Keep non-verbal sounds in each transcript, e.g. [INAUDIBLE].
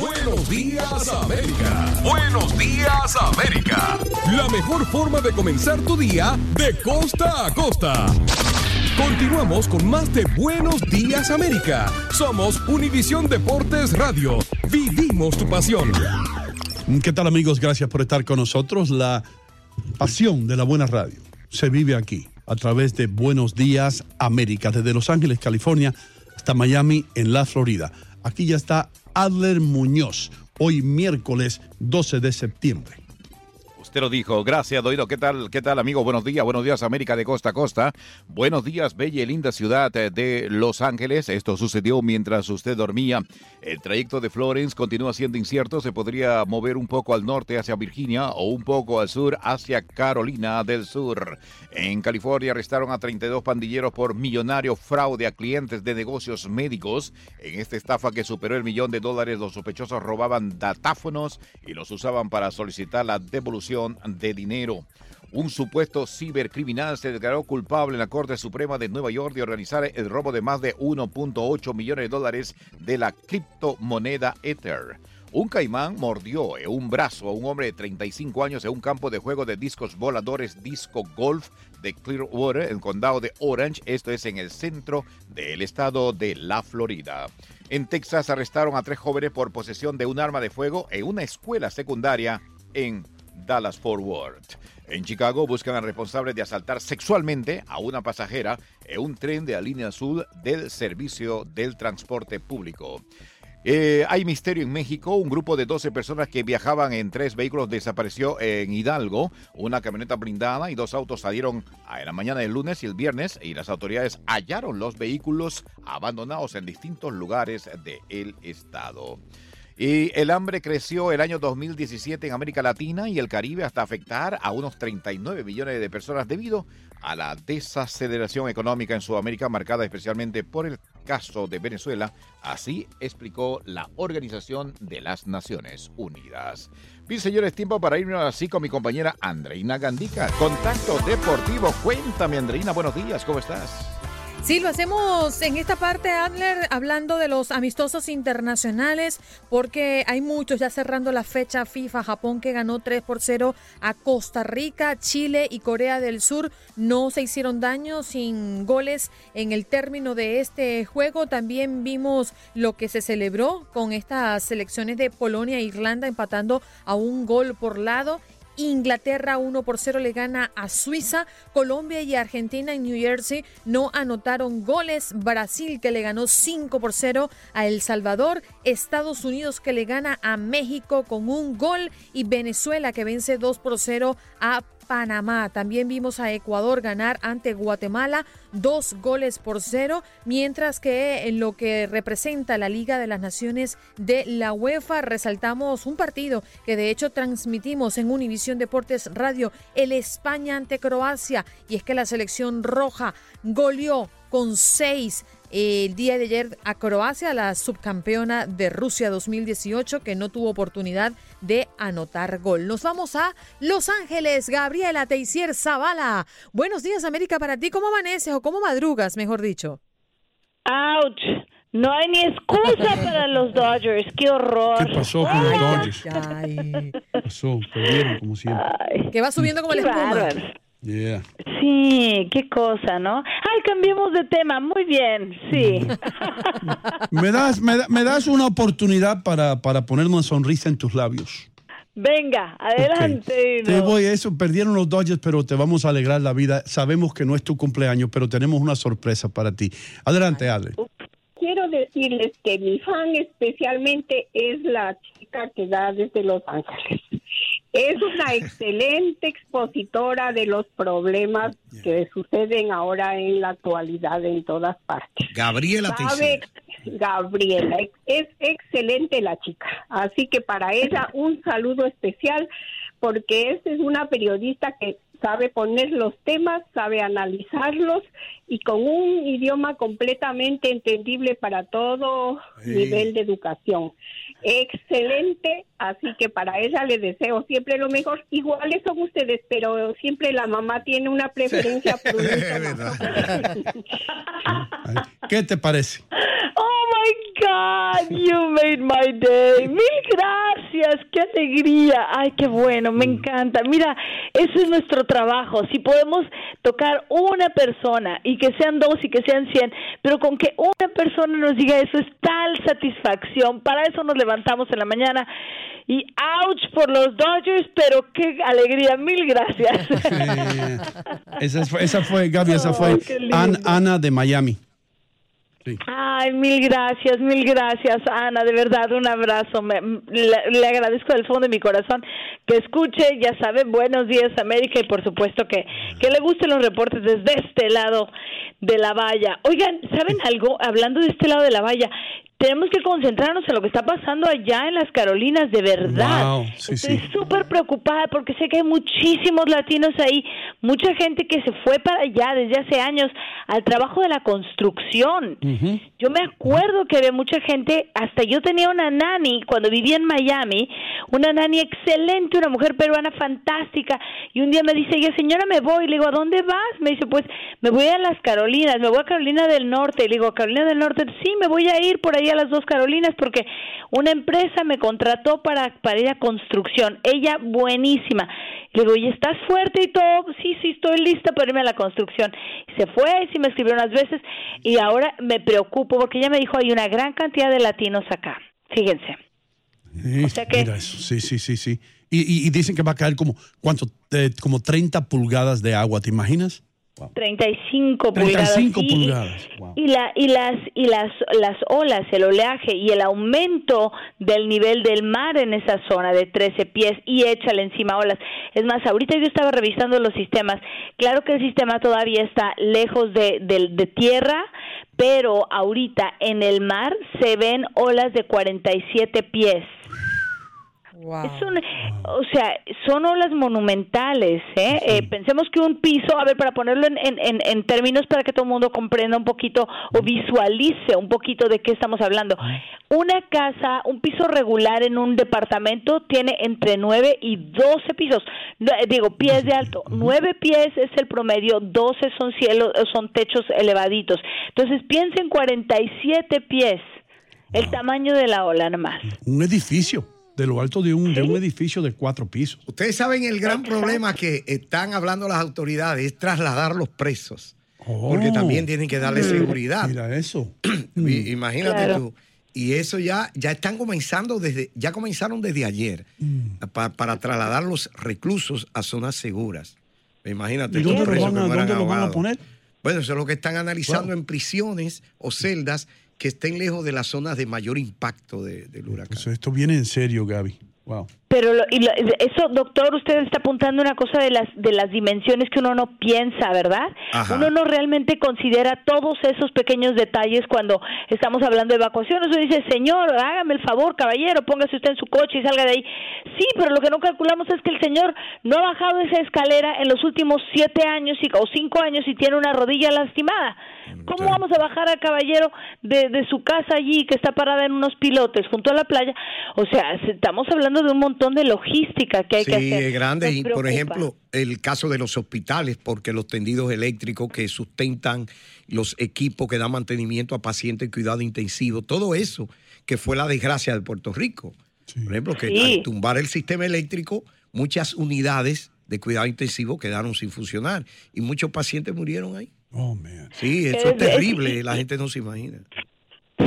Buenos días América. Buenos días América. La mejor forma de comenzar tu día de costa a costa. Continuamos con más de Buenos días América. Somos Univisión Deportes Radio. Vivimos tu pasión. ¿Qué tal amigos? Gracias por estar con nosotros. La pasión de la buena radio se vive aquí a través de Buenos Días América, desde Los Ángeles, California, hasta Miami, en la Florida. Aquí ya está Adler Muñoz, hoy miércoles 12 de septiembre. Usted lo dijo. Gracias, Doido. ¿Qué tal, qué tal, amigo? Buenos días. Buenos días, América de costa a costa. Buenos días, bella y linda ciudad eh, de Los Ángeles. Esto sucedió mientras usted dormía. El trayecto de Florence continúa siendo incierto. Se podría mover un poco al norte hacia Virginia o un poco al sur hacia Carolina del Sur. En California arrestaron a 32 pandilleros por millonario fraude a clientes de negocios médicos. En esta estafa que superó el millón de dólares, los sospechosos robaban datáfonos y los usaban para solicitar la devolución de dinero. Un supuesto cibercriminal se declaró culpable en la Corte Suprema de Nueva York de organizar el robo de más de 1.8 millones de dólares de la criptomoneda Ether. Un caimán mordió en un brazo a un hombre de 35 años en un campo de juego de discos voladores Disco Golf de Clearwater, en el condado de Orange. Esto es en el centro del estado de la Florida. En Texas arrestaron a tres jóvenes por posesión de un arma de fuego en una escuela secundaria en Dallas Fort Worth. En Chicago buscan al responsable de asaltar sexualmente a una pasajera en un tren de la línea azul del servicio del transporte público. Eh, hay misterio en México. Un grupo de 12 personas que viajaban en tres vehículos desapareció en Hidalgo. Una camioneta blindada y dos autos salieron en la mañana del lunes y el viernes y las autoridades hallaron los vehículos abandonados en distintos lugares del estado. Y el hambre creció el año 2017 en América Latina y el Caribe hasta afectar a unos 39 millones de personas debido a la desaceleración económica en Sudamérica marcada especialmente por el caso de Venezuela. Así explicó la Organización de las Naciones Unidas. Bien, señores, tiempo para irnos así con mi compañera Andreina Gandica. Contacto Deportivo. Cuéntame, Andreina, buenos días, ¿cómo estás? Sí, lo hacemos en esta parte, Adler, hablando de los amistosos internacionales, porque hay muchos ya cerrando la fecha FIFA. Japón que ganó 3 por 0 a Costa Rica, Chile y Corea del Sur no se hicieron daño sin goles en el término de este juego. También vimos lo que se celebró con estas selecciones de Polonia e Irlanda empatando a un gol por lado Inglaterra 1 por 0 le gana a Suiza. Colombia y Argentina en New Jersey no anotaron goles. Brasil que le ganó 5 por 0 a El Salvador. Estados Unidos que le gana a México con un gol. Y Venezuela que vence 2 por 0 a Panamá. También vimos a Ecuador ganar ante Guatemala dos goles por cero, mientras que en lo que representa la Liga de las Naciones de la UEFA resaltamos un partido que de hecho transmitimos en Univisión Deportes Radio, el España ante Croacia, y es que la selección roja goleó con seis el día de ayer a Croacia, la subcampeona de Rusia 2018, que no tuvo oportunidad de anotar gol. Nos vamos a Los Ángeles. Gabriela Teisier Zavala. Buenos días, América, para ti. ¿Cómo amaneces o cómo madrugas, mejor dicho? ¡Auch! No hay ni excusa [LAUGHS] para los Dodgers. ¡Qué horror! ¿Qué pasó con los Dodgers? ¿Qué pasó? Perdieron como siempre. que va subiendo como la espuma. Yeah. Sí, qué cosa, ¿no? Ay, cambiemos de tema. Muy bien, sí. [LAUGHS] me, das, me, me, das una oportunidad para, para poner una sonrisa en tus labios. Venga, adelante. Okay. Te voy a eso. Perdieron los Dodgers, pero te vamos a alegrar la vida. Sabemos que no es tu cumpleaños, pero tenemos una sorpresa para ti. Adelante, Ale. Quiero decirles que mi fan especialmente es la chica que da desde Los Ángeles. Es una excelente expositora de los problemas que suceden ahora en la actualidad en todas partes. Gabriela ¿Sabe? Gabriela, es excelente la chica. Así que para ella un saludo especial porque es una periodista que sabe poner los temas, sabe analizarlos y con un idioma completamente entendible para todo Sí. nivel de educación. Excelente, así que para ella le deseo siempre lo mejor. Iguales son ustedes, pero siempre la mamá tiene una preferencia [LAUGHS] por [LAUGHS] ¿Qué te parece? Oh my God, you made my day. Mil gracias, qué alegría. Ay, qué bueno, me encanta. Mira, ese es nuestro trabajo. Si podemos tocar una persona y que sean dos y que sean cien, pero con que una persona nos diga eso es tal satisfacción. Para eso nos levantamos en la mañana. Y ouch por los Dodgers, pero qué alegría. Mil gracias. Esa fue, esa fue Gaby, esa [LAUGHS] fue lindo. An- Ana de Miami. Ay, mil gracias, mil gracias, Ana, de verdad, un abrazo. Me- le, le agradezco del fondo de mi corazón que escuche, ya saben, buenos días América y por supuesto que, que le gusten los reportes desde este lado de la valla. Oigan, ¿saben algo? Hablando de este lado de la valla, tenemos que concentrarnos en lo que está pasando allá en las Carolinas, de verdad. Wow, sí, Estoy sí. súper preocupada porque sé que hay muchísimos latinos ahí, mucha gente que se fue para allá desde hace años al trabajo de la construcción. Yo me acuerdo que había mucha gente, hasta yo tenía una nani cuando vivía en Miami, una nani excelente, una mujer peruana fantástica, y un día me dice, ella, señora, me voy, le digo, ¿a dónde vas? Me dice, pues me voy a las Carolinas, me voy a Carolina del Norte, le digo, Carolina del Norte, sí, me voy a ir por ahí a las dos Carolinas porque una empresa me contrató para, para ir a construcción, ella buenísima. Le digo, ¿y estás fuerte y todo? Sí, sí, estoy lista para irme a la construcción. Y se fue, sí me escribió unas veces y ahora me preocupo porque ella me dijo, hay una gran cantidad de latinos acá. Fíjense. Sí, Mira eso, sí, sí, sí, sí. Y, y- y dicen que va a caer como, ¿cuánto? Eh, como 30 pulgadas de agua, ¿te imaginas? 35 pulgadas. 35 sí, pulgadas. Y la y las y las las olas, el oleaje y el aumento del nivel del mar en esa zona de 13 pies y échale encima olas. Es más, ahorita yo estaba revisando los sistemas. Claro que el sistema todavía está lejos de, de, de tierra, pero ahorita en el mar se ven olas de 47 pies. Es un- o sea, son olas monumentales, ¿eh? Eh, Pensemos que un piso, a ver, para ponerlo en, en- en- términos para que todo el mundo comprenda un poquito o visualice un poquito de qué estamos hablando. Una casa, un piso regular en un departamento tiene entre 9 y 12 pisos, No, eh, digo, pies de alto. 9 pies es el promedio, 12 son cielos, son techos elevaditos. Entonces, piensen 47 pies, el tamaño de la ola nomás. Un edificio, de lo alto de un, de un edificio de cuatro pisos. Ustedes saben el gran problema que están hablando las autoridades es trasladar los presos. Porque Oh. también tienen que darle Mm. seguridad. Mira eso. [CLEARS THROAT] I- Imagínate Claro. tú. Y eso ya, ya están comenzando desde, ya comenzaron desde ayer Mm. pa- para trasladar los reclusos a zonas seguras. Imagínate. ¿Y dónde los lo van que a- dónde lo van a poner? Bueno, eso es lo que están analizando en prisiones o celdas que estén lejos de las zonas de mayor impacto de- del huracán. Esto viene en serio, Gaby. Wow. Pero lo- y lo- eso, doctor, usted está apuntando una cosa de las de las dimensiones que uno no piensa, ¿verdad? Ajá. Uno no realmente considera todos esos pequeños detalles cuando estamos hablando de evacuaciones. Uno dice, señor, hágame el favor, caballero, póngase usted en su coche y salga de ahí. Sí, pero lo que no calculamos es que el señor no ha bajado esa escalera en los últimos siete años y, o cinco años y tiene una rodilla lastimada. ¿Cómo vamos a bajar al caballero de, de su casa allí que está parada en unos pilotes junto a la playa? O sea, se- estamos hablando de un montón de logística que hay que Sí, hacer. es grande. Nos Y por ejemplo, el caso de los hospitales, porque los tendidos eléctricos que sustentan los equipos que dan mantenimiento a pacientes en cuidado intensivo, todo eso que fue la desgracia de Puerto Rico. Por ejemplo, que Sí. al tumbar el sistema eléctrico, muchas unidades de cuidado intensivo quedaron sin funcionar y muchos pacientes murieron ahí. Oh, man. Sí, eso Es- es es- terrible, [LAUGHS] la gente no se imagina.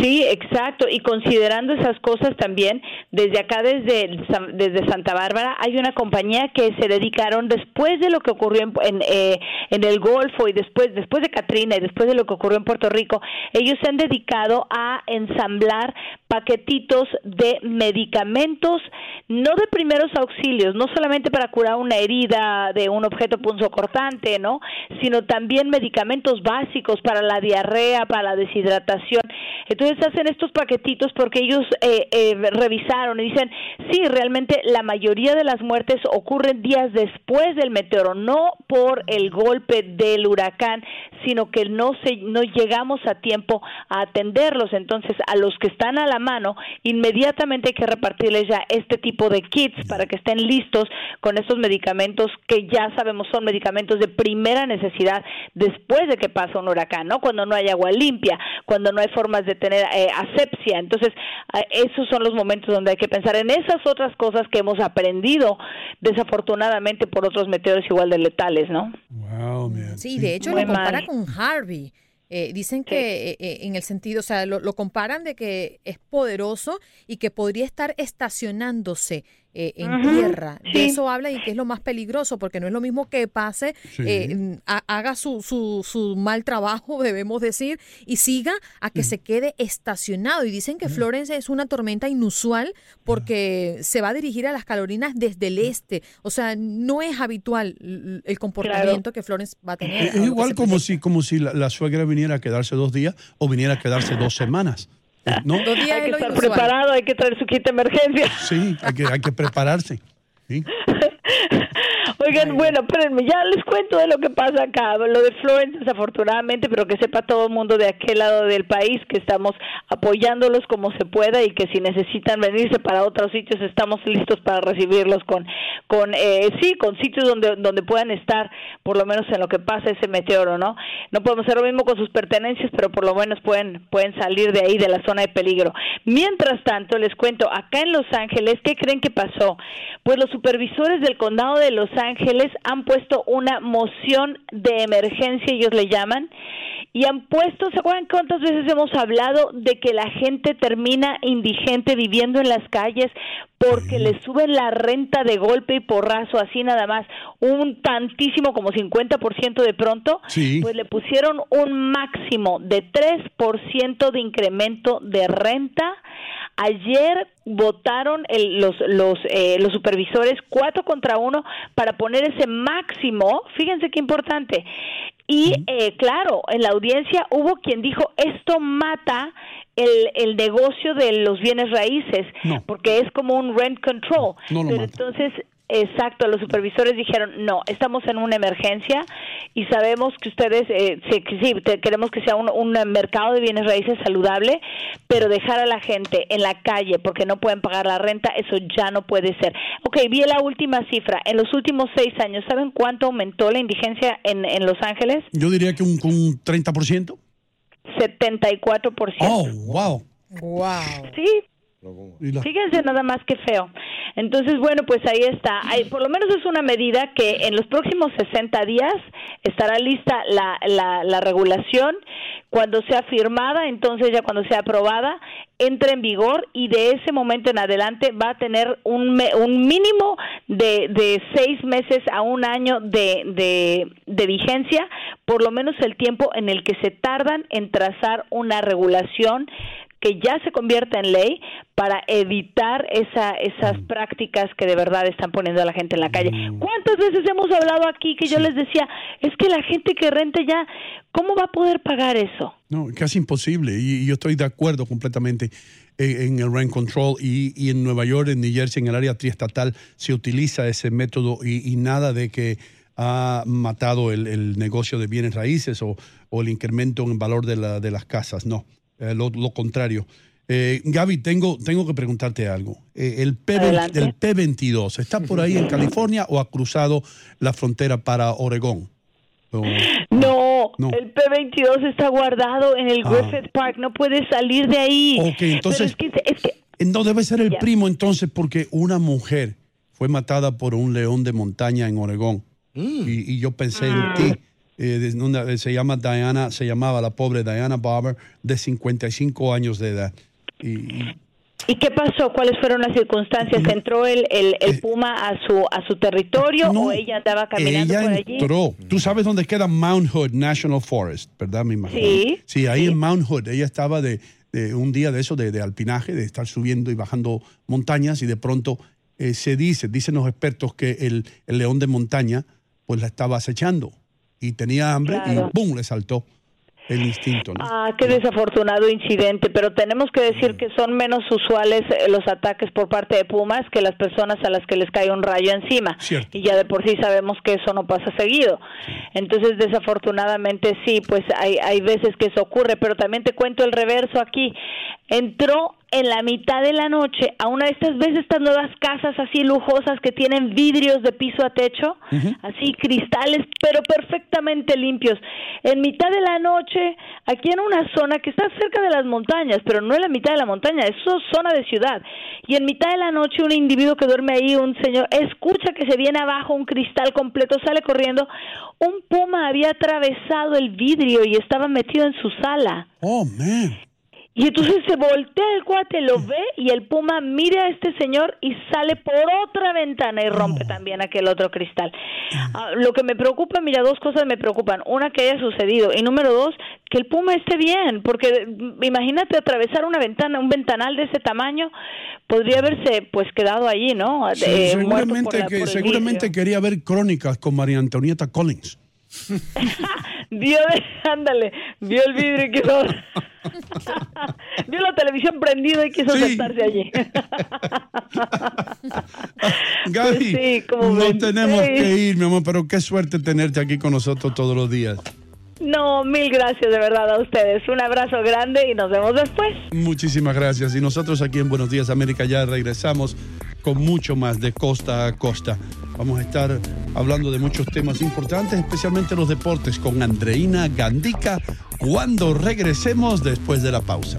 Sí, exacto. Y considerando esas cosas también, desde acá, desde, desde Santa Bárbara, hay una compañía que se dedicaron después de lo que ocurrió en, en, eh, en el Golfo y después, después de Katrina y después de lo que ocurrió en Puerto Rico, ellos se han dedicado a ensamblar paquetitos de medicamentos, no de primeros auxilios, no solamente para curar una herida de un objeto punzocortante, ¿no? Sino también medicamentos básicos para la diarrea, para la deshidratación. Entonces hacen estos paquetitos porque ellos eh, eh, revisaron y dicen, sí, realmente la mayoría de las muertes ocurren días después del meteoro, no por el golpe del huracán, sino que no se no llegamos a tiempo a atenderlos. Entonces, a los que están a la mano, inmediatamente hay que repartirles ya este tipo de kits para que estén listos con estos medicamentos que ya sabemos son medicamentos de primera necesidad después de que pasa un huracán, ¿no? Cuando no hay agua limpia, cuando no hay formas de tener eh, asepsia. Entonces, eh, esos son los momentos donde hay que pensar en esas otras cosas que hemos aprendido desafortunadamente por otros meteoros igual de letales, ¿no? Wow, man. Sí, de hecho Muy lo compara mal. con Harvey. Eh, dicen que eh, eh, en el sentido, o sea, lo, lo comparan de que es poderoso y que podría estar estacionándose eh, en tierra. De eso habla y que es lo más peligroso, porque no es lo mismo que pase, Sí. eh, ha- haga su, su, su mal trabajo, [LAUGHS] debemos decir, y siga a que se quede estacionado. Y dicen que Florence es una tormenta inusual porque se va a dirigir a las Carolinas desde el este. O sea, no es habitual el comportamiento que Florence va a tener. Es igual como si, como si la, la suegra viniera a quedarse dos días o viniera a quedarse dos semanas. ¿No? Hay que estar inusual. preparado, hay que traer su kit de emergencia. Sí, hay que, hay que prepararse. Sí. [LAUGHS] Oigan, bueno, espérenme, ya les cuento de lo que pasa acá. Lo de Florence, desafortunadamente, pero que sepa todo el mundo de aquel lado del país que estamos apoyándolos como se pueda y que si necesitan venirse para otros sitios, estamos listos para recibirlos con, con eh, sí, con sitios donde, donde puedan estar, por lo menos en lo que pasa ese meteoro, ¿no? No podemos hacer lo mismo con sus pertenencias, pero por lo menos pueden, pueden salir de ahí, de la zona de peligro. Mientras tanto, les cuento, acá en Los Ángeles, ¿qué creen que pasó? Pues los supervisores del condado de Los Ángeles han puesto una moción de emergencia, ellos le llaman, y han puesto, ¿se acuerdan cuántas veces hemos hablado de que la gente termina indigente viviendo en las calles porque le suben la renta de golpe y porrazo, así nada más, un tantísimo como 50% de pronto? Sí. Pues le pusieron un máximo de 3% de incremento de renta. Ayer votaron el- los los eh, los supervisores cuatro contra uno para poner ese máximo. Fíjense qué importante. Y eh, claro, en la audiencia hubo quien dijo esto mata el, el negocio de los bienes raíces porque es como un rent control. No lo Pero mata. entonces Exacto, los supervisores dijeron, no, estamos en una emergencia y sabemos que ustedes, eh, sí, que sí, te- queremos que sea un, un mercado de bienes raíces saludable, pero dejar a la gente en la calle porque no pueden pagar la renta, eso ya no puede ser. Ok, vi la última cifra. En los últimos seis años, ¿saben cuánto aumentó la indigencia en, en Los Ángeles? Yo diría que un, un 30%. 74%. Oh, wow. Wow. Sí, Fíjense nada más que feo. Entonces, bueno, pues ahí está. Hay, por lo menos es una medida que en los próximos 60 días estará lista la, la, la regulación. Cuando sea firmada, entonces ya cuando sea aprobada, entra en vigor y de ese momento en adelante va a tener un, me- un mínimo de, de seis meses a un año de, de, de vigencia, por lo menos el tiempo en el que se tardan en trazar una regulación que ya se convierta en ley para evitar esa, esas prácticas que de verdad están poniendo a la gente en la calle. ¿Cuántas veces hemos hablado aquí que yo les decía, es que la gente que renta ya, ¿cómo va a poder pagar eso? No, casi imposible. Y, y yo estoy de acuerdo completamente en, en el rent control. Y, y en Nueva York, en New Jersey, en el área triestatal, se utiliza ese método y, y nada de que ha matado el, el negocio de bienes raíces o, o el incremento en valor de, la- de las casas. No, eh, lo, lo contrario. Eh, Gaby, tengo, tengo que preguntarte algo. Eh, el, P, el P22, ¿está por ahí en California o ha cruzado la frontera para Oregón? No, No. el P22 está guardado en el Ah. Griffith Park, no puede salir de ahí. Ok, entonces- Pero es que, es que No debe ser el primo entonces porque una mujer fue matada por un león de montaña en Oregón. Y, y yo pensé en ti. Eh, una- se llama Diana, se llamaba la pobre Diana Barber, de 55 años de edad. Y, y- ¿Y qué pasó? ¿Cuáles fueron las circunstancias? ¿Entró el, el, el puma a su a su territorio o ella andaba caminando ella por allí? entró. Tú sabes dónde queda Mount Hood National Forest, ¿verdad? Me imagino. Sí, Sí, ahí en Mount Hood. Ella estaba de, de un día de eso, de, de alpinaje, de estar subiendo y bajando montañas y de pronto eh, se dice, dicen los expertos que el, el león de montaña pues la estaba acechando y tenía hambre Claro. y ¡pum! le saltó el instinto. ¿no? Ah, qué desafortunado incidente, pero tenemos que decir que son menos usuales eh, los ataques por parte de pumas que las personas a las que les cae un rayo encima. Cierto. Y ya de por sí sabemos que eso no pasa seguido. Entonces, desafortunadamente sí, pues hay, hay veces que eso ocurre, pero también te cuento el reverso aquí. Entró en la mitad de la noche a una de estas veces estas nuevas casas así lujosas que tienen vidrios de piso a techo, así cristales, pero perfectamente limpios. En mitad de la noche, aquí en una zona que está cerca de las montañas, pero no en la mitad de la montaña, eso es zona de ciudad. Y en mitad de la noche un individuo que duerme ahí, un señor, escucha que se viene abajo un cristal completo, sale corriendo. Un puma había atravesado el vidrio y estaba metido en su sala. Oh, man. Y entonces se voltea el cuate, lo ve y el puma mira a este señor y sale por otra ventana y rompe también aquel otro cristal. Ah, lo que me preocupa, mira, dos cosas me preocupan. Una, que haya sucedido. Y número dos, que el puma esté bien. Porque mm, imagínate atravesar una ventana, un ventanal de ese tamaño, podría haberse pues quedado allí, ¿no? Sí, Eh, seguramente la- que, seguramente quería ver crónicas con María Antonieta Collins. [LAUGHS] Vio, [LAUGHS] ándale, vio el vidrio y quiso... [LAUGHS] vio la televisión prendida y quiso Sí. sentarse allí. [LAUGHS] Gaby, Pues sí, como no ven. tenemos Sí. que ir, mi amor, pero qué suerte tenerte aquí con nosotros todos los días. No, mil gracias de verdad a ustedes. Un abrazo grande y nos vemos después. Muchísimas gracias. Y nosotros aquí en Buenos Días América ya regresamos con mucho más de costa a costa. Vamos a estar hablando de muchos temas importantes, especialmente los deportes, con Andreina Gandica cuando regresemos después de la pausa.